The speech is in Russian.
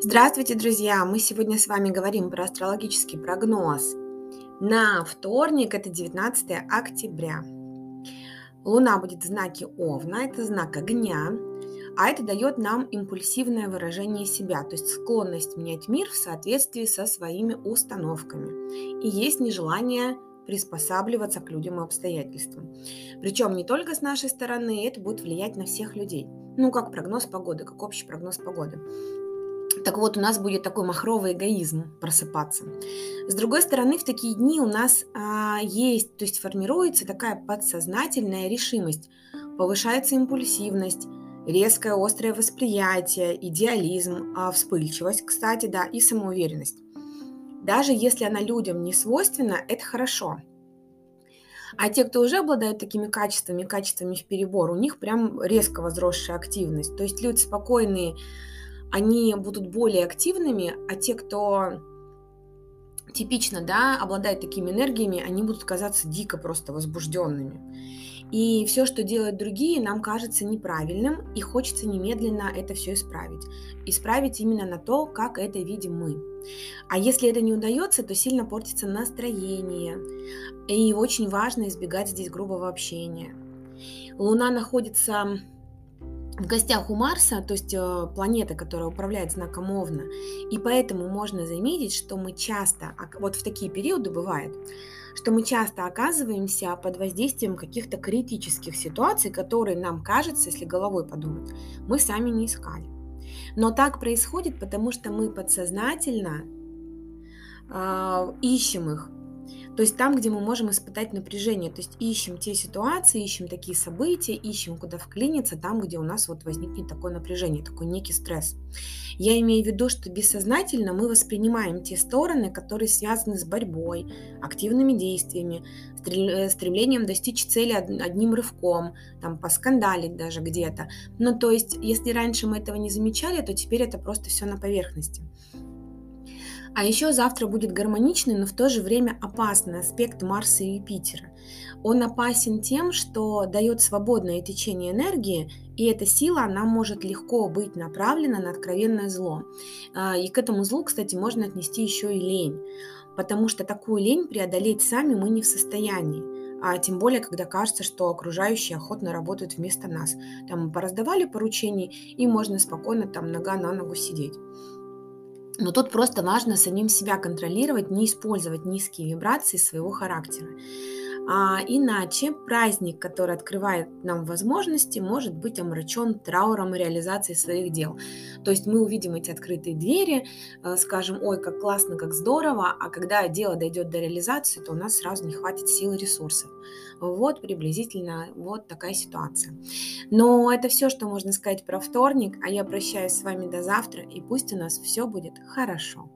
Здравствуйте, друзья! Мы сегодня с вами говорим про астрологический прогноз на вторник, это 19 октября. Луна будет в знаке Овна, это знак огня, а это дает нам импульсивное выражение себя, то есть склонность менять мир в соответствии со своими установками. И есть нежелание приспосабливаться к людям и обстоятельствам. Причем не только с нашей стороны, это будет влиять на всех людей. Ну, как прогноз погоды, как общий прогноз погоды. Так вот, у нас будет такой махровый эгоизм просыпаться. С другой стороны, в такие дни у нас а, есть, то есть формируется такая подсознательная решимость, повышается импульсивность, резкое острое восприятие, идеализм, а, вспыльчивость, кстати, да, и самоуверенность. Даже если она людям не свойственна, это хорошо. А те, кто уже обладают такими качествами, качествами в перебор, у них прям резко возросшая активность. То есть люди спокойные, они будут более активными, а те, кто типично, да, обладает такими энергиями, они будут казаться дико просто возбужденными. И все, что делают другие, нам кажется неправильным, и хочется немедленно это все исправить. Исправить именно на то, как это видим мы. А если это не удается, то сильно портится настроение. И очень важно избегать здесь грубого общения. Луна находится в гостях у Марса, то есть э, планета, которая управляет знаком Овна, и поэтому можно заметить, что мы часто, вот в такие периоды бывает, что мы часто оказываемся под воздействием каких-то критических ситуаций, которые нам кажется, если головой подумать, мы сами не искали. Но так происходит, потому что мы подсознательно э, ищем их, то есть там, где мы можем испытать напряжение, то есть ищем те ситуации, ищем такие события, ищем, куда вклиниться, там, где у нас вот возникнет такое напряжение, такой некий стресс. Я имею в виду, что бессознательно мы воспринимаем те стороны, которые связаны с борьбой, активными действиями, э, стремлением достичь цели одним рывком, там, поскандалить даже где-то. Ну, то есть, если раньше мы этого не замечали, то теперь это просто все на поверхности. А еще завтра будет гармоничный, но в то же время опасный аспект Марса и Юпитера. Он опасен тем, что дает свободное течение энергии, и эта сила, она может легко быть направлена на откровенное зло. А, и к этому злу, кстати, можно отнести еще и лень, потому что такую лень преодолеть сами мы не в состоянии а тем более, когда кажется, что окружающие охотно работают вместо нас. Там пораздавали поручений, и можно спокойно там нога на ногу сидеть. Но тут просто важно самим себя контролировать, не использовать низкие вибрации своего характера. А иначе праздник, который открывает нам возможности, может быть омрачен трауром и реализацией своих дел. То есть мы увидим эти открытые двери, э, скажем, ой, как классно, как здорово, а когда дело дойдет до реализации, то у нас сразу не хватит сил и ресурсов. Вот приблизительно вот такая ситуация. Но это все, что можно сказать про вторник, а я прощаюсь с вами до завтра, и пусть у нас все будет хорошо.